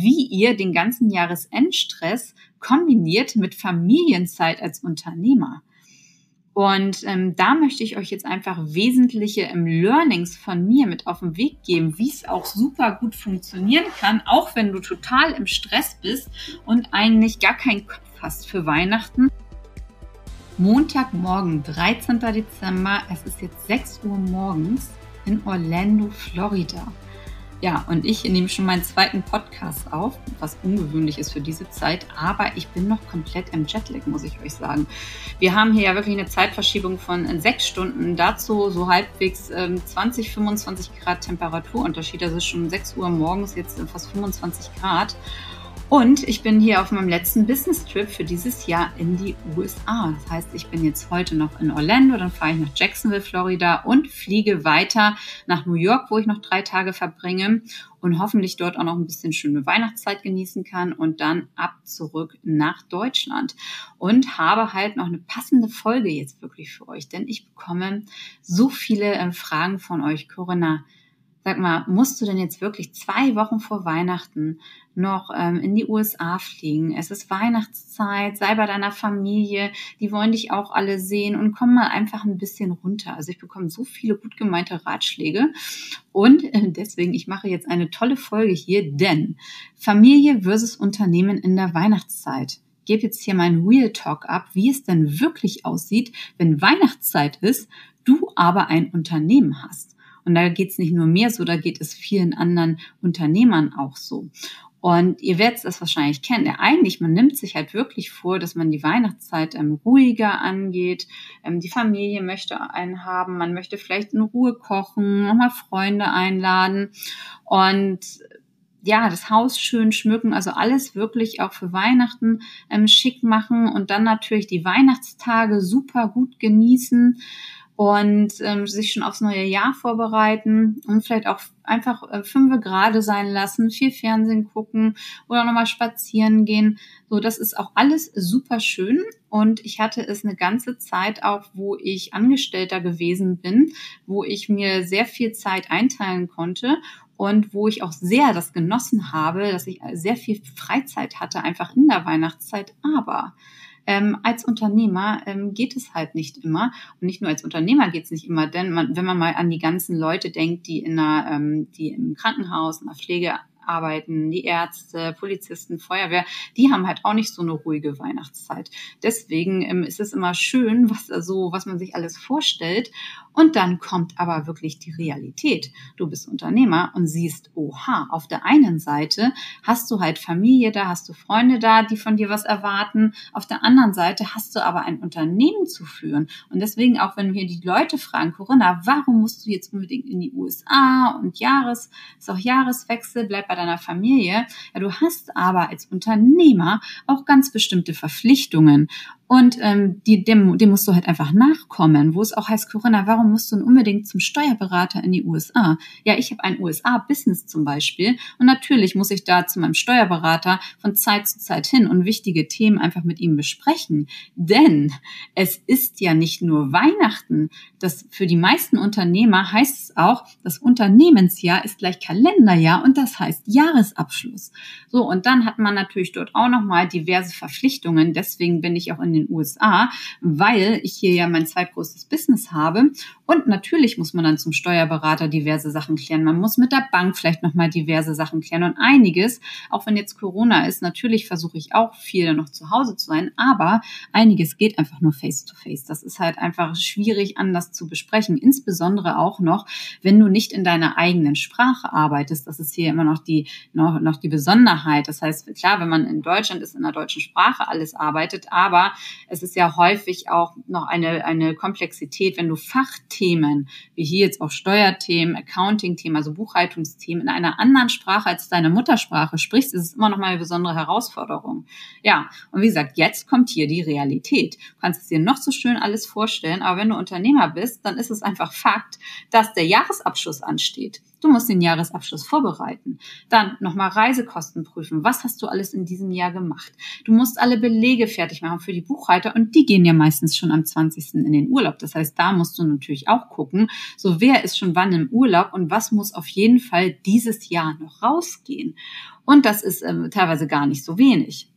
wie ihr den ganzen Jahresendstress kombiniert mit Familienzeit als Unternehmer. Und ähm, da möchte ich euch jetzt einfach wesentliche ähm, Learnings von mir mit auf den Weg geben, wie es auch super gut funktionieren kann, auch wenn du total im Stress bist und eigentlich gar keinen Kopf hast für Weihnachten. Montagmorgen, 13. Dezember, es ist jetzt 6 Uhr morgens in Orlando, Florida. Ja, und ich nehme schon meinen zweiten Podcast auf, was ungewöhnlich ist für diese Zeit, aber ich bin noch komplett im Jetlag, muss ich euch sagen. Wir haben hier ja wirklich eine Zeitverschiebung von sechs Stunden, dazu so halbwegs ähm, 20, 25 Grad Temperaturunterschied, also schon 6 Uhr morgens, jetzt fast 25 Grad. Und ich bin hier auf meinem letzten Business-Trip für dieses Jahr in die USA. Das heißt, ich bin jetzt heute noch in Orlando, dann fahre ich nach Jacksonville, Florida und fliege weiter nach New York, wo ich noch drei Tage verbringe und hoffentlich dort auch noch ein bisschen schöne Weihnachtszeit genießen kann und dann ab zurück nach Deutschland. Und habe halt noch eine passende Folge jetzt wirklich für euch, denn ich bekomme so viele äh, Fragen von euch, Corinna. Sag mal, musst du denn jetzt wirklich zwei Wochen vor Weihnachten noch ähm, in die USA fliegen? Es ist Weihnachtszeit, sei bei deiner Familie, die wollen dich auch alle sehen und komm mal einfach ein bisschen runter. Also ich bekomme so viele gut gemeinte Ratschläge und äh, deswegen, ich mache jetzt eine tolle Folge hier, denn Familie versus Unternehmen in der Weihnachtszeit gebe jetzt hier meinen Real Talk ab, wie es denn wirklich aussieht, wenn Weihnachtszeit ist, du aber ein Unternehmen hast. Und da geht es nicht nur mir so, da geht es vielen anderen Unternehmern auch so. Und ihr werdet das wahrscheinlich kennen. Ja, eigentlich, man nimmt sich halt wirklich vor, dass man die Weihnachtszeit ähm, ruhiger angeht. Ähm, die Familie möchte einen haben. Man möchte vielleicht in Ruhe kochen, nochmal Freunde einladen und ja, das Haus schön schmücken, also alles wirklich auch für Weihnachten ähm, schick machen und dann natürlich die Weihnachtstage super gut genießen und ähm, sich schon aufs neue Jahr vorbereiten und vielleicht auch einfach äh, fünf gerade sein lassen, viel Fernsehen gucken oder nochmal spazieren gehen. So, das ist auch alles super schön. Und ich hatte es eine ganze Zeit auch, wo ich Angestellter gewesen bin, wo ich mir sehr viel Zeit einteilen konnte und wo ich auch sehr das genossen habe, dass ich sehr viel Freizeit hatte, einfach in der Weihnachtszeit. Aber ähm, als Unternehmer ähm, geht es halt nicht immer. Und nicht nur als Unternehmer geht es nicht immer, denn man, wenn man mal an die ganzen Leute denkt, die in einer, ähm, die im Krankenhaus, in der Pflege arbeiten, die Ärzte, Polizisten, Feuerwehr, die haben halt auch nicht so eine ruhige Weihnachtszeit. Deswegen ähm, ist es immer schön, was so, was man sich alles vorstellt. Und dann kommt aber wirklich die Realität. Du bist Unternehmer und siehst, oha, auf der einen Seite hast du halt Familie da, hast du Freunde da, die von dir was erwarten. Auf der anderen Seite hast du aber ein Unternehmen zu führen. Und deswegen auch, wenn wir die Leute fragen, Corinna, warum musst du jetzt unbedingt in die USA und Jahres, ist auch Jahreswechsel, bleib bei deiner Familie. Ja, du hast aber als Unternehmer auch ganz bestimmte Verpflichtungen. Und ähm, die, dem, dem musst du halt einfach nachkommen, wo es auch heißt, Corinna, warum musst du denn unbedingt zum Steuerberater in die USA? Ja, ich habe ein USA-Business zum Beispiel und natürlich muss ich da zu meinem Steuerberater von Zeit zu Zeit hin und wichtige Themen einfach mit ihm besprechen. Denn es ist ja nicht nur Weihnachten. Das für die meisten Unternehmer heißt es auch, das Unternehmensjahr ist gleich Kalenderjahr und das heißt Jahresabschluss. So, und dann hat man natürlich dort auch nochmal diverse Verpflichtungen. Deswegen bin ich auch in den USA, weil ich hier ja mein zweitgrößtes Business habe. Und natürlich muss man dann zum Steuerberater diverse Sachen klären. Man muss mit der Bank vielleicht nochmal diverse Sachen klären und einiges, auch wenn jetzt Corona ist, natürlich versuche ich auch viel noch zu Hause zu sein, aber einiges geht einfach nur face to face. Das ist halt einfach schwierig anders zu besprechen, insbesondere auch noch, wenn du nicht in deiner eigenen Sprache arbeitest. Das ist hier immer noch die, noch, noch die Besonderheit. Das heißt, klar, wenn man in Deutschland ist, in der deutschen Sprache alles arbeitet, aber es ist ja häufig auch noch eine, eine Komplexität, wenn du Fachthemen, wie hier jetzt auch Steuerthemen, Accounting-Themen, also Buchhaltungsthemen in einer anderen Sprache als deine Muttersprache sprichst, ist es immer noch mal eine besondere Herausforderung. Ja, und wie gesagt, jetzt kommt hier die Realität. Du kannst es dir noch so schön alles vorstellen, aber wenn du Unternehmer bist, dann ist es einfach Fakt, dass der Jahresabschluss ansteht. Du musst den Jahresabschluss vorbereiten. Dann nochmal Reisekosten prüfen. Was hast du alles in diesem Jahr gemacht? Du musst alle Belege fertig machen für die Buchhalter und die gehen ja meistens schon am 20. in den Urlaub. Das heißt, da musst du natürlich auch gucken, so wer ist schon wann im Urlaub und was muss auf jeden Fall dieses Jahr noch rausgehen. Und das ist ähm, teilweise gar nicht so wenig.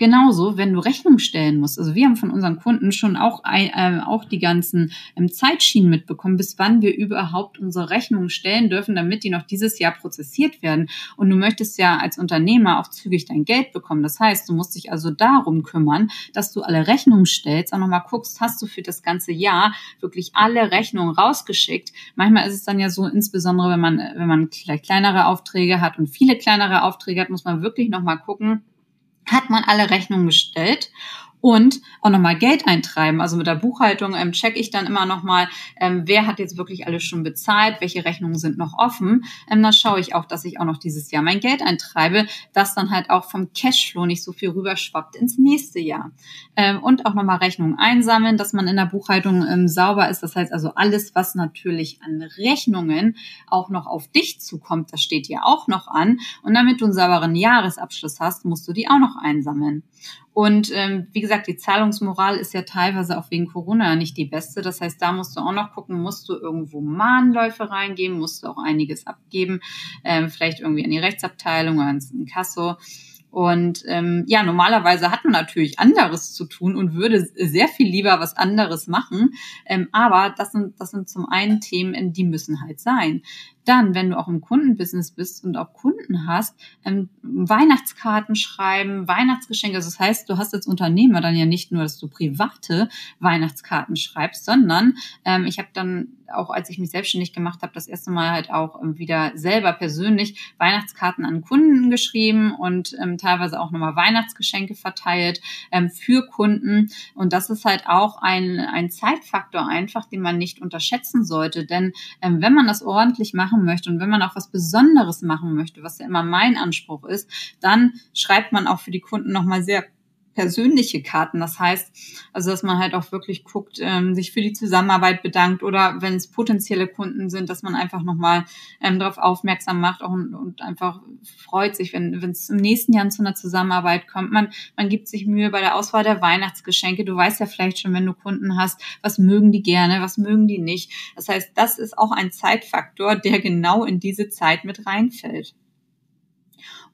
Genauso, wenn du Rechnung stellen musst. Also wir haben von unseren Kunden schon auch, äh, auch die ganzen ähm, Zeitschienen mitbekommen, bis wann wir überhaupt unsere Rechnungen stellen dürfen, damit die noch dieses Jahr prozessiert werden. Und du möchtest ja als Unternehmer auch zügig dein Geld bekommen. Das heißt, du musst dich also darum kümmern, dass du alle Rechnungen stellst, auch nochmal guckst, hast du für das ganze Jahr wirklich alle Rechnungen rausgeschickt. Manchmal ist es dann ja so, insbesondere wenn man, wenn man vielleicht kleinere Aufträge hat und viele kleinere Aufträge hat, muss man wirklich nochmal gucken, hat man alle Rechnungen gestellt und auch nochmal Geld eintreiben. Also mit der Buchhaltung ähm, checke ich dann immer nochmal, ähm, wer hat jetzt wirklich alles schon bezahlt, welche Rechnungen sind noch offen. Ähm, dann schaue ich auch, dass ich auch noch dieses Jahr mein Geld eintreibe, dass dann halt auch vom Cashflow nicht so viel rüberschwappt ins nächste Jahr. Ähm, und auch nochmal Rechnungen einsammeln, dass man in der Buchhaltung ähm, sauber ist. Das heißt also alles, was natürlich an Rechnungen auch noch auf dich zukommt, das steht ja auch noch an. Und damit du einen sauberen Jahresabschluss hast, musst du die auch noch einsammeln. Und ähm, wie gesagt, die Zahlungsmoral ist ja teilweise auch wegen Corona nicht die beste. Das heißt, da musst du auch noch gucken, musst du irgendwo Mahnläufe reingeben, musst du auch einiges abgeben, ähm, vielleicht irgendwie an die Rechtsabteilung oder ins Kasso. Und ähm, ja, normalerweise hat man natürlich anderes zu tun und würde sehr viel lieber was anderes machen. Ähm, aber das sind, das sind zum einen Themen, die müssen halt sein. Dann, wenn du auch im Kundenbusiness bist und auch Kunden hast, ähm, Weihnachtskarten schreiben, Weihnachtsgeschenke. Also das heißt, du hast als Unternehmer dann ja nicht nur, dass du private Weihnachtskarten schreibst, sondern ähm, ich habe dann auch, als ich mich selbstständig gemacht habe, das erste Mal halt auch ähm, wieder selber persönlich Weihnachtskarten an Kunden geschrieben und ähm, teilweise auch nochmal Weihnachtsgeschenke verteilt ähm, für Kunden. Und das ist halt auch ein, ein Zeitfaktor einfach, den man nicht unterschätzen sollte. Denn ähm, wenn man das ordentlich machen machen möchte und wenn man auch was Besonderes machen möchte, was ja immer mein Anspruch ist, dann schreibt man auch für die Kunden nochmal sehr persönliche Karten. Das heißt, also dass man halt auch wirklich guckt, ähm, sich für die Zusammenarbeit bedankt oder wenn es potenzielle Kunden sind, dass man einfach nochmal ähm, darauf aufmerksam macht und, und einfach freut sich, wenn es im nächsten Jahr zu einer Zusammenarbeit kommt. Man, man gibt sich Mühe bei der Auswahl der Weihnachtsgeschenke. Du weißt ja vielleicht schon, wenn du Kunden hast, was mögen die gerne, was mögen die nicht. Das heißt, das ist auch ein Zeitfaktor, der genau in diese Zeit mit reinfällt.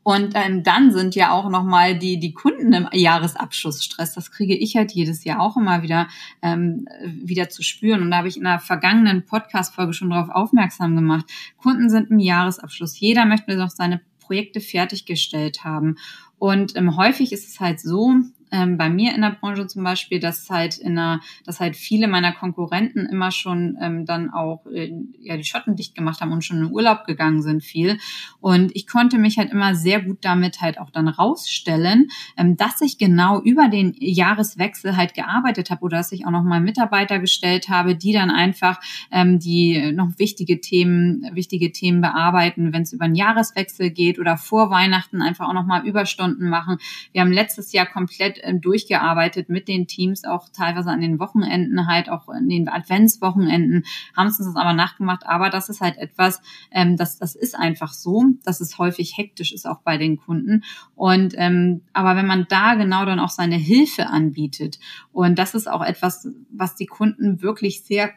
Und ähm, dann sind ja auch nochmal die, die Kunden im Jahresabschlussstress. Das kriege ich halt jedes Jahr auch immer wieder, ähm, wieder zu spüren. Und da habe ich in der vergangenen Podcast-Folge schon darauf aufmerksam gemacht. Kunden sind im Jahresabschluss. Jeder möchte noch seine Projekte fertiggestellt haben. Und ähm, häufig ist es halt so, ähm, bei mir in der Branche zum Beispiel, dass halt in einer, dass halt viele meiner Konkurrenten immer schon ähm, dann auch äh, ja die Schotten dicht gemacht haben und schon in Urlaub gegangen sind viel. Und ich konnte mich halt immer sehr gut damit halt auch dann rausstellen, ähm, dass ich genau über den Jahreswechsel halt gearbeitet habe oder dass ich auch noch mal Mitarbeiter gestellt habe, die dann einfach ähm, die noch wichtige Themen, wichtige Themen bearbeiten, wenn es über den Jahreswechsel geht oder vor Weihnachten einfach auch noch mal Überstunden machen. Wir haben letztes Jahr komplett komplett äh, durchgearbeitet mit den Teams, auch teilweise an den Wochenenden halt, auch in den Adventswochenenden, haben es uns aber nachgemacht. Aber das ist halt etwas, ähm, das, das ist einfach so, dass es häufig hektisch ist auch bei den Kunden. Und ähm, aber wenn man da genau dann auch seine Hilfe anbietet, und das ist auch etwas, was die Kunden wirklich sehr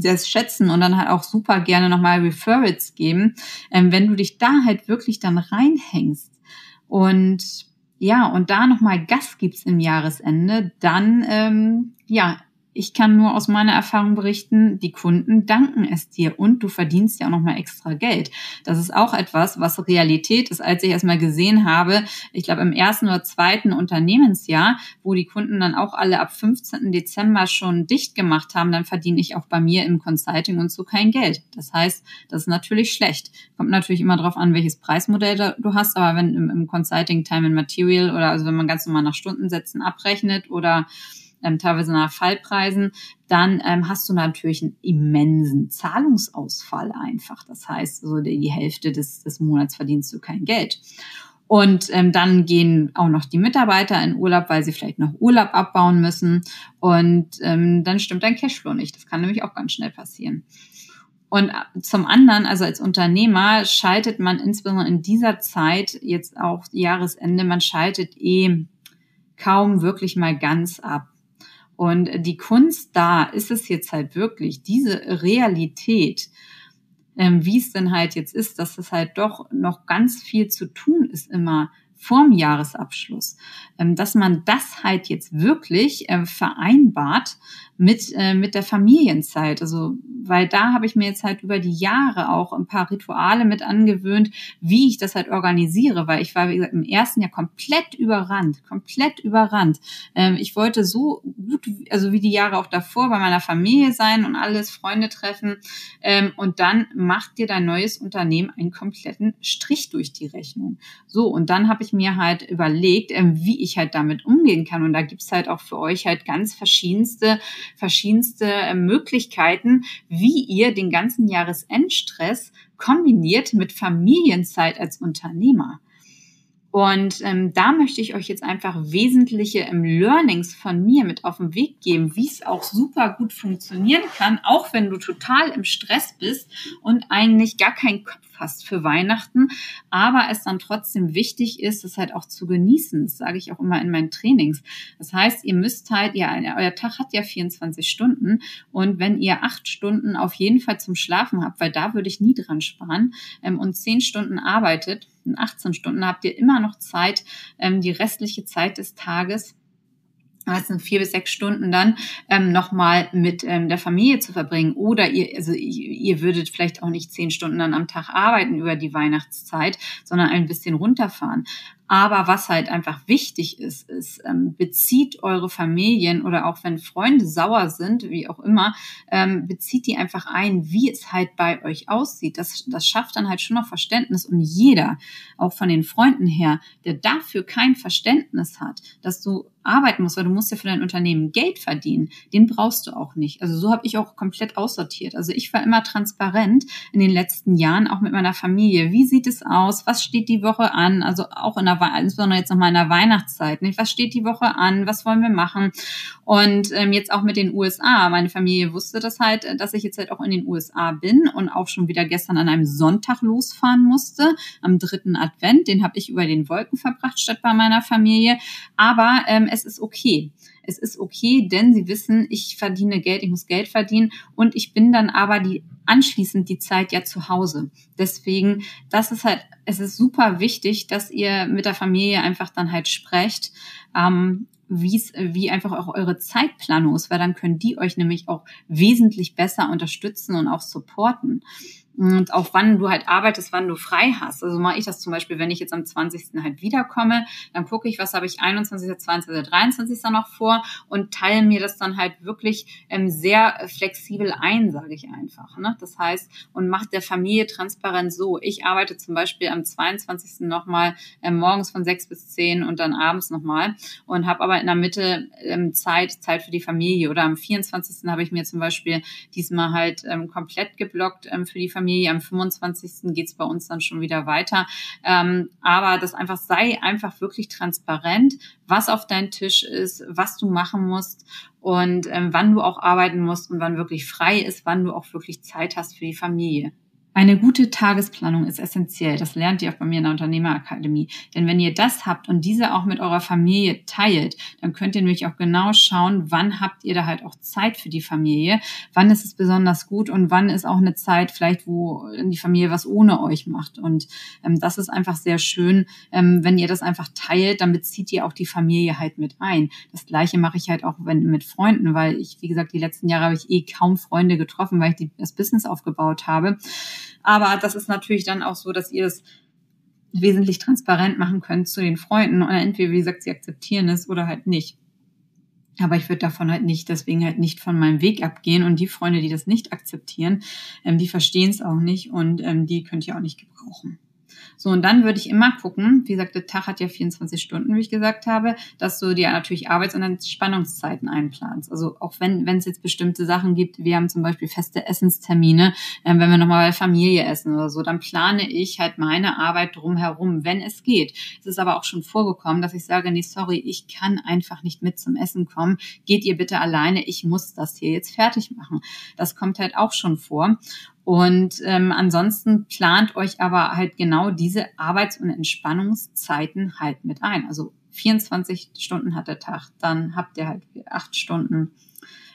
sehr schätzen und dann halt auch super gerne nochmal Referrals geben, ähm, wenn du dich da halt wirklich dann reinhängst und ja, und da nochmal Gas gibt's im Jahresende, dann ähm, ja, ich kann nur aus meiner Erfahrung berichten, die Kunden danken es dir und du verdienst ja auch nochmal extra Geld. Das ist auch etwas, was Realität ist, als ich erstmal gesehen habe, ich glaube im ersten oder zweiten Unternehmensjahr, wo die Kunden dann auch alle ab 15. Dezember schon dicht gemacht haben, dann verdiene ich auch bei mir im Consulting und so kein Geld. Das heißt, das ist natürlich schlecht. Kommt natürlich immer darauf an, welches Preismodell du hast, aber wenn im, im Consulting Time and Material oder also wenn man ganz normal nach Stundensätzen abrechnet oder ähm, teilweise nach Fallpreisen, dann ähm, hast du natürlich einen immensen Zahlungsausfall einfach. Das heißt, so die, Hälfte des, des Monats verdienst du kein Geld. Und ähm, dann gehen auch noch die Mitarbeiter in Urlaub, weil sie vielleicht noch Urlaub abbauen müssen. Und ähm, dann stimmt dein Cashflow nicht. Das kann nämlich auch ganz schnell passieren. Und zum anderen, also als Unternehmer schaltet man insbesondere in dieser Zeit, jetzt auch Jahresende, man schaltet eh kaum wirklich mal ganz ab. Und die Kunst da ist es jetzt halt wirklich, diese Realität, ähm, wie es denn halt jetzt ist, dass es halt doch noch ganz viel zu tun ist immer vorm Jahresabschluss, ähm, dass man das halt jetzt wirklich äh, vereinbart mit, äh, mit der Familienzeit. Also, weil da habe ich mir jetzt halt über die Jahre auch ein paar Rituale mit angewöhnt, wie ich das halt organisiere, weil ich war, wie gesagt, im ersten Jahr komplett überrannt, komplett überrannt. Ähm, ich wollte so gut, also wie die Jahre auch davor bei meiner Familie sein und alles, Freunde treffen. Ähm, und dann macht dir dein neues Unternehmen einen kompletten Strich durch die Rechnung. So, und dann habe ich mir halt überlegt, ähm, wie ich halt damit umgehen kann. Und da gibt's halt auch für euch halt ganz verschiedenste verschiedenste äh, Möglichkeiten, wie ihr den ganzen Jahresendstress kombiniert mit Familienzeit als Unternehmer. Und ähm, da möchte ich euch jetzt einfach wesentliche ähm, Learnings von mir mit auf den Weg geben, wie es auch super gut funktionieren kann, auch wenn du total im Stress bist und eigentlich gar keinen Kopf hast für Weihnachten, aber es dann trotzdem wichtig ist, es halt auch zu genießen. Das sage ich auch immer in meinen Trainings. Das heißt, ihr müsst halt, ja, euer Tag hat ja 24 Stunden und wenn ihr acht Stunden auf jeden Fall zum Schlafen habt, weil da würde ich nie dran sparen, ähm, und zehn Stunden arbeitet, in 18 Stunden habt ihr immer noch Zeit, ähm, die restliche Zeit des Tages also vier bis sechs Stunden dann ähm, nochmal mit ähm, der Familie zu verbringen. Oder ihr, also ihr würdet vielleicht auch nicht zehn Stunden dann am Tag arbeiten über die Weihnachtszeit, sondern ein bisschen runterfahren. Aber was halt einfach wichtig ist, ist, ähm, bezieht eure Familien oder auch wenn Freunde sauer sind, wie auch immer, ähm, bezieht die einfach ein, wie es halt bei euch aussieht. Das, das schafft dann halt schon noch Verständnis. Und jeder, auch von den Freunden her, der dafür kein Verständnis hat, dass du arbeiten musst, weil du musst ja für dein Unternehmen Geld verdienen, den brauchst du auch nicht. Also so habe ich auch komplett aussortiert. Also ich war immer transparent in den letzten Jahren, auch mit meiner Familie. Wie sieht es aus? Was steht die Woche an? Also auch in der insbesondere jetzt nochmal in der Weihnachtszeit. Nicht? Was steht die Woche an? Was wollen wir machen? Und ähm, jetzt auch mit den USA. Meine Familie wusste das halt, dass ich jetzt halt auch in den USA bin und auch schon wieder gestern an einem Sonntag losfahren musste, am dritten Advent. Den habe ich über den Wolken verbracht statt bei meiner Familie. Aber ähm, es ist okay es ist okay, denn sie wissen, ich verdiene Geld, ich muss Geld verdienen und ich bin dann aber die anschließend die Zeit ja zu Hause. Deswegen, das ist halt, es ist super wichtig, dass ihr mit der Familie einfach dann halt sprecht. Ähm, wie's, wie einfach auch eure Zeitplanung ist, weil dann können die euch nämlich auch wesentlich besser unterstützen und auch supporten und auch wann du halt arbeitest, wann du frei hast. Also mache ich das zum Beispiel, wenn ich jetzt am 20. halt wiederkomme, dann gucke ich, was habe ich 21., 22., 23. noch vor und teile mir das dann halt wirklich ähm, sehr flexibel ein, sage ich einfach. Ne? Das heißt, und macht der Familie transparent so. Ich arbeite zum Beispiel am 22. nochmal ähm, morgens von 6 bis 10 und dann abends nochmal und habe aber in der Mitte ähm, Zeit, Zeit für die Familie. Oder am 24. habe ich mir zum Beispiel diesmal halt ähm, komplett geblockt ähm, für die Familie Familie. Am 25. geht's bei uns dann schon wieder weiter. Ähm, aber das einfach sei einfach wirklich transparent, was auf dein Tisch ist, was du machen musst und ähm, wann du auch arbeiten musst und wann wirklich frei ist, wann du auch wirklich Zeit hast für die Familie. Eine gute Tagesplanung ist essentiell. Das lernt ihr auch bei mir in der Unternehmerakademie. Denn wenn ihr das habt und diese auch mit eurer Familie teilt, dann könnt ihr nämlich auch genau schauen, wann habt ihr da halt auch Zeit für die Familie, wann ist es besonders gut und wann ist auch eine Zeit vielleicht, wo die Familie was ohne euch macht. Und ähm, das ist einfach sehr schön, ähm, wenn ihr das einfach teilt, dann bezieht ihr auch die Familie halt mit ein. Das gleiche mache ich halt auch wenn, mit Freunden, weil ich, wie gesagt, die letzten Jahre habe ich eh kaum Freunde getroffen, weil ich die, das Business aufgebaut habe. Aber das ist natürlich dann auch so, dass ihr es wesentlich transparent machen könnt zu den Freunden und entweder, wie gesagt, sie akzeptieren es oder halt nicht. Aber ich würde davon halt nicht, deswegen halt nicht von meinem Weg abgehen. Und die Freunde, die das nicht akzeptieren, ähm, die verstehen es auch nicht und ähm, die könnt ihr auch nicht gebrauchen. So, und dann würde ich immer gucken, wie gesagt, der Tag hat ja 24 Stunden, wie ich gesagt habe, dass du dir natürlich Arbeits- und Entspannungszeiten einplanst. Also auch wenn wenn es jetzt bestimmte Sachen gibt, wir haben zum Beispiel feste Essenstermine, äh, wenn wir nochmal bei Familie essen oder so, dann plane ich halt meine Arbeit drumherum, wenn es geht. Es ist aber auch schon vorgekommen, dass ich sage, nee, sorry, ich kann einfach nicht mit zum Essen kommen. Geht ihr bitte alleine, ich muss das hier jetzt fertig machen. Das kommt halt auch schon vor. Und ähm, ansonsten plant euch aber halt genau diese Arbeits- und Entspannungszeiten halt mit ein. Also 24 Stunden hat der Tag, dann habt ihr halt acht Stunden,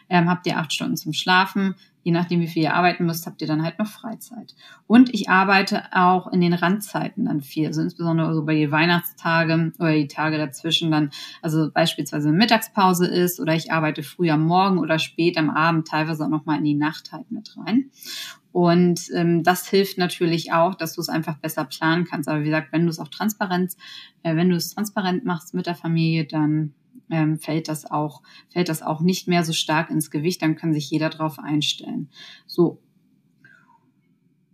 ähm, habt ihr acht Stunden zum Schlafen, je nachdem, wie viel ihr arbeiten müsst, habt ihr dann halt noch Freizeit. Und ich arbeite auch in den Randzeiten dann viel, also insbesondere so bei den Weihnachtstagen oder die Tage dazwischen dann, also beispielsweise Mittagspause ist oder ich arbeite früh am Morgen oder spät am Abend, teilweise auch nochmal in die Nacht halt mit rein. Und ähm, das hilft natürlich auch, dass du es einfach besser planen kannst. Aber wie gesagt, wenn du es auch transparent, äh, wenn du es transparent machst mit der Familie, dann ähm, fällt das auch, fällt das auch nicht mehr so stark ins Gewicht, dann kann sich jeder darauf einstellen. So.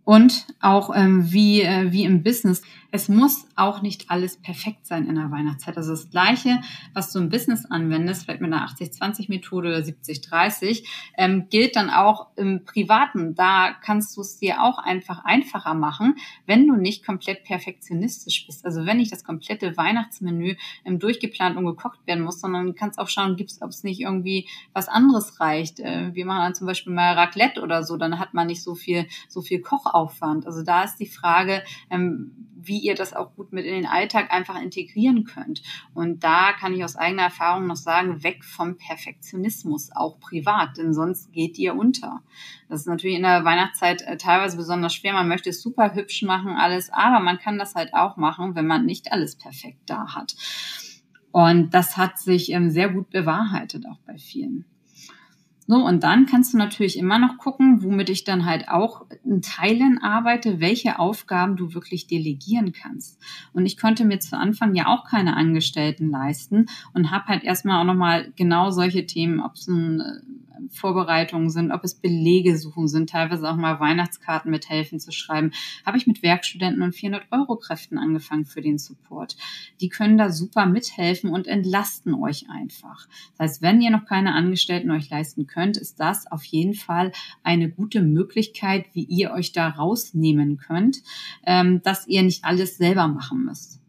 Und auch ähm, wie, äh, wie im Business es muss auch nicht alles perfekt sein in der Weihnachtszeit. Also das Gleiche, was du im Business anwendest, vielleicht mit einer 80-20-Methode oder 70-30, ähm, gilt dann auch im Privaten. Da kannst du es dir auch einfach einfacher machen, wenn du nicht komplett perfektionistisch bist. Also wenn nicht das komplette Weihnachtsmenü ähm, durchgeplant und gekocht werden muss, sondern kannst auch schauen, gibt's, ob es nicht irgendwie was anderes reicht. Äh, wir machen dann zum Beispiel mal Raclette oder so, dann hat man nicht so viel, so viel Kochaufwand. Also da ist die Frage, ähm, wie ihr das auch gut mit in den Alltag einfach integrieren könnt. Und da kann ich aus eigener Erfahrung noch sagen, weg vom Perfektionismus, auch privat, denn sonst geht ihr unter. Das ist natürlich in der Weihnachtszeit äh, teilweise besonders schwer. Man möchte es super hübsch machen, alles, aber man kann das halt auch machen, wenn man nicht alles perfekt da hat. Und das hat sich ähm, sehr gut bewahrheitet, auch bei vielen. So, und dann kannst du natürlich immer noch gucken, womit ich dann halt auch in Teilen arbeite, welche Aufgaben du wirklich delegieren kannst. Und ich konnte mir zu Anfang ja auch keine Angestellten leisten und habe halt erstmal auch nochmal genau solche Themen, ob es ein äh, Vorbereitungen sind, ob es Belege suchen sind, teilweise auch mal Weihnachtskarten mithelfen zu schreiben, habe ich mit Werkstudenten und 400 Euro Kräften angefangen für den Support. Die können da super mithelfen und entlasten euch einfach. Das heißt, wenn ihr noch keine Angestellten euch leisten könnt, ist das auf jeden Fall eine gute Möglichkeit, wie ihr euch da rausnehmen könnt, ähm, dass ihr nicht alles selber machen müsst.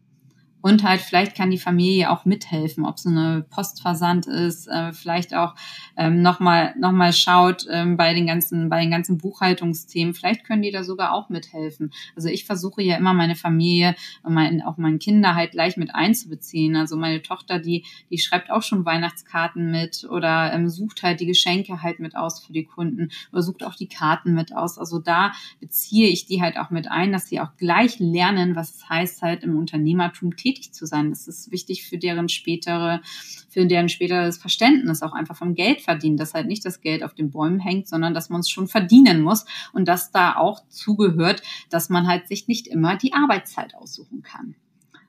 Und halt, vielleicht kann die Familie auch mithelfen, ob es eine Postversand ist, äh, vielleicht auch ähm, nochmal noch mal schaut ähm, bei den ganzen, bei den ganzen Buchhaltungsthemen. Vielleicht können die da sogar auch mithelfen. Also ich versuche ja immer meine Familie und mein, auch meine Kinder halt gleich mit einzubeziehen. Also meine Tochter, die, die schreibt auch schon Weihnachtskarten mit oder ähm, sucht halt die Geschenke halt mit aus für die Kunden oder sucht auch die Karten mit aus. Also da beziehe ich die halt auch mit ein, dass sie auch gleich lernen, was es heißt, halt im Unternehmertum tätig zu sein. Das ist wichtig für deren spätere, für deren späteres Verständnis auch einfach vom Geld verdienen, dass halt nicht das Geld auf den Bäumen hängt, sondern dass man es schon verdienen muss und dass da auch zugehört, dass man halt sich nicht immer die Arbeitszeit aussuchen kann.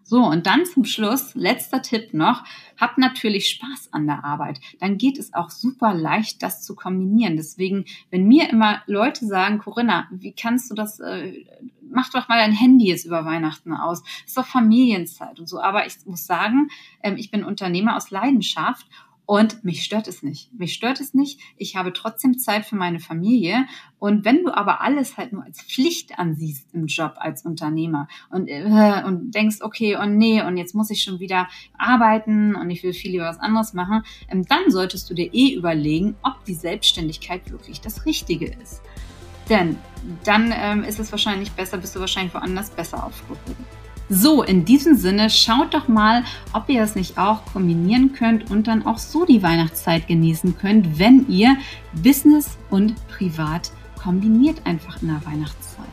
So, und dann zum Schluss, letzter Tipp noch, habt natürlich Spaß an der Arbeit. Dann geht es auch super leicht, das zu kombinieren. Deswegen, wenn mir immer Leute sagen, Corinna, wie kannst du das, äh, mach doch mal dein Handy jetzt über Weihnachten aus. Ist doch Familienzeit und so. Aber ich muss sagen, ähm, ich bin Unternehmer aus Leidenschaft und mich stört es nicht. Mich stört es nicht. Ich habe trotzdem Zeit für meine Familie. Und wenn du aber alles halt nur als Pflicht ansiehst im Job als Unternehmer und, äh, und denkst, okay, und nee, und jetzt muss ich schon wieder arbeiten und ich will viel lieber was anderes machen, ähm, dann solltest du dir eh überlegen, ob die Selbstständigkeit wirklich das Richtige ist. Denn dann ähm, ist es wahrscheinlich besser, bist du wahrscheinlich woanders besser aufgehoben. So, in diesem Sinne, schaut doch mal, ob ihr das nicht auch kombinieren könnt und dann auch so die Weihnachtszeit genießen könnt, wenn ihr Business und Privat kombiniert einfach in der Weihnachtszeit.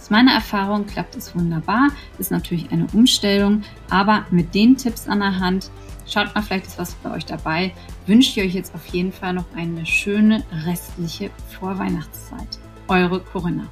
Aus meiner Erfahrung klappt es wunderbar, ist natürlich eine Umstellung, aber mit den Tipps an der Hand, schaut mal, vielleicht ist was bei euch dabei, wünsche ich euch jetzt auf jeden Fall noch eine schöne restliche Vorweihnachtszeit. Eure Corinna.